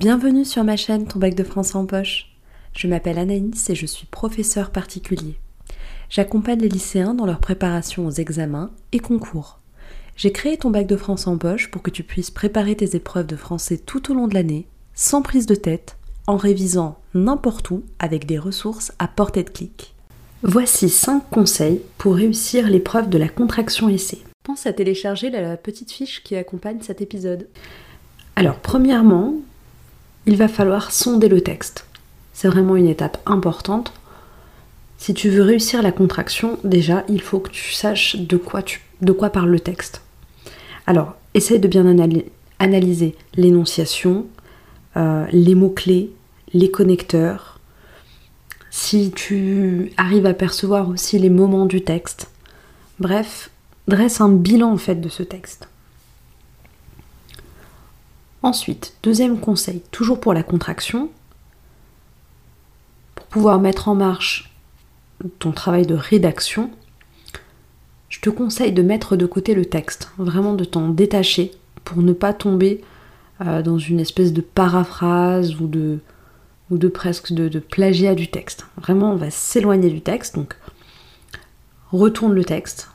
Bienvenue sur ma chaîne Ton bac de français en poche. Je m'appelle Anaïs et je suis professeur particulier. J'accompagne les lycéens dans leur préparation aux examens et concours. J'ai créé ton bac de français en poche pour que tu puisses préparer tes épreuves de français tout au long de l'année, sans prise de tête, en révisant n'importe où avec des ressources à portée de clic. Voici 5 conseils pour réussir l'épreuve de la contraction essai. Pense à télécharger la petite fiche qui accompagne cet épisode. Alors, premièrement, il va falloir sonder le texte. C'est vraiment une étape importante. Si tu veux réussir la contraction, déjà, il faut que tu saches de quoi, tu, de parle le texte. Alors, essaye de bien analyser l'énonciation, euh, les mots-clés, les connecteurs. Si tu arrives à percevoir aussi les moments du texte. Bref, dresse un bilan en fait de ce texte. Ensuite, deuxième conseil, toujours pour la contraction, pour pouvoir mettre en marche ton travail de rédaction, je te conseille de mettre de côté le texte, vraiment de t'en détacher pour ne pas tomber euh, dans une espèce de paraphrase ou de, presque de plagiat du texte. Vraiment, on va s'éloigner du texte, donc retourne le texte,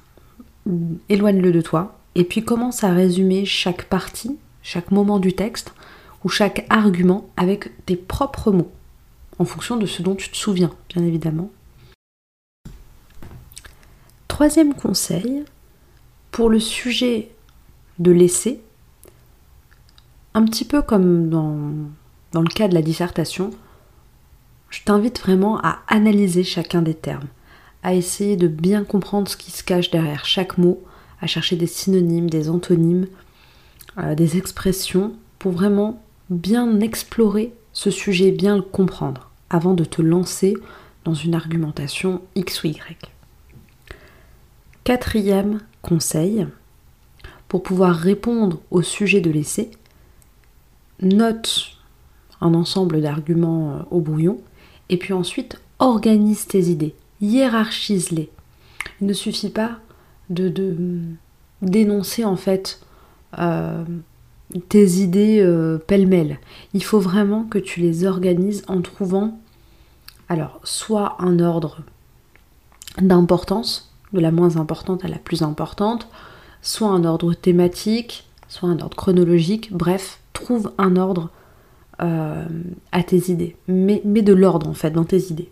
éloigne-le de toi, et puis commence à résumer chaque partie chaque moment du texte ou chaque argument avec tes propres mots, en fonction de ce dont tu te souviens, bien évidemment. Troisième conseil, pour le sujet de l'essai, un petit peu comme dans, dans le cas de la dissertation, je t'invite vraiment à analyser chacun des termes, à essayer de bien comprendre ce qui se cache derrière chaque mot, à chercher des synonymes, des antonymes, euh, des expressions pour vraiment bien explorer ce sujet, bien le comprendre avant de te lancer dans une argumentation X ou Y. Quatrième conseil, pour pouvoir répondre au sujet de l'essai, note un ensemble d'arguments euh, au brouillon et puis ensuite organise tes idées, hiérarchise-les. Il ne suffit pas de, de d'énoncer en fait euh, tes idées euh, pêle-mêle. Il faut vraiment que tu les organises en trouvant, alors, soit un ordre d'importance, de la moins importante à la plus importante, soit un ordre thématique, soit un ordre chronologique, bref, trouve un ordre euh, à tes idées. Mets, mets de l'ordre en fait dans tes idées.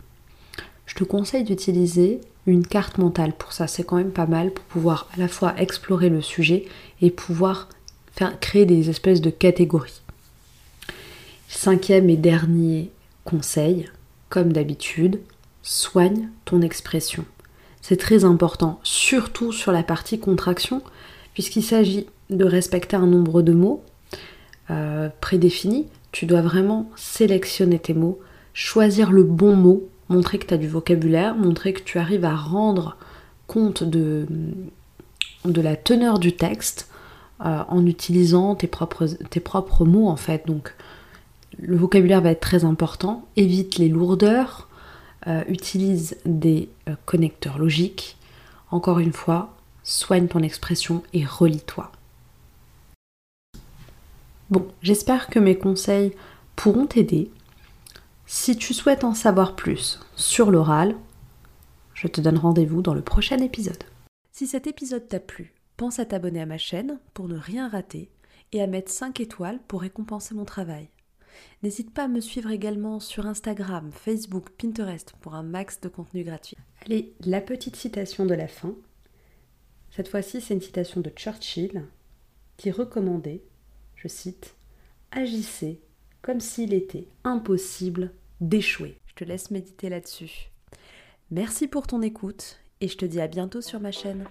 Je te conseille d'utiliser une carte mentale pour ça, c'est quand même pas mal pour pouvoir à la fois explorer le sujet et pouvoir faire, créer des espèces de catégories. Cinquième et dernier conseil, comme d'habitude, soigne ton expression. C'est très important, surtout sur la partie contraction, puisqu'il s'agit de respecter un nombre de mots euh, prédéfinis. Tu dois vraiment sélectionner tes mots, choisir le bon mot montrer que tu as du vocabulaire, montrer que tu arrives à rendre compte de, la teneur du texte euh, en utilisant tes propres, tes propres mots en fait. Donc le vocabulaire va être très important, évite les lourdeurs, euh, utilise des euh, connecteurs logiques. Encore une fois, soigne ton expression et relis-toi. Bon, j'espère que mes conseils pourront t'aider. Si tu souhaites en savoir plus sur l'oral, je te donne rendez-vous dans le prochain épisode. Si cet épisode t'a plu, pense à t'abonner à ma chaîne pour ne rien rater et à mettre 5 étoiles pour récompenser mon travail. N'hésite pas à me suivre également sur Instagram, Facebook, Pinterest pour un max de contenu gratuit. Allez, la petite citation de la fin. Cette fois-ci, c'est une citation de Churchill qui recommandait, je cite, Agissez comme s'il était impossible d'échouer. Je te laisse méditer là-dessus. Merci pour ton écoute et je te dis à bientôt sur ma chaîne.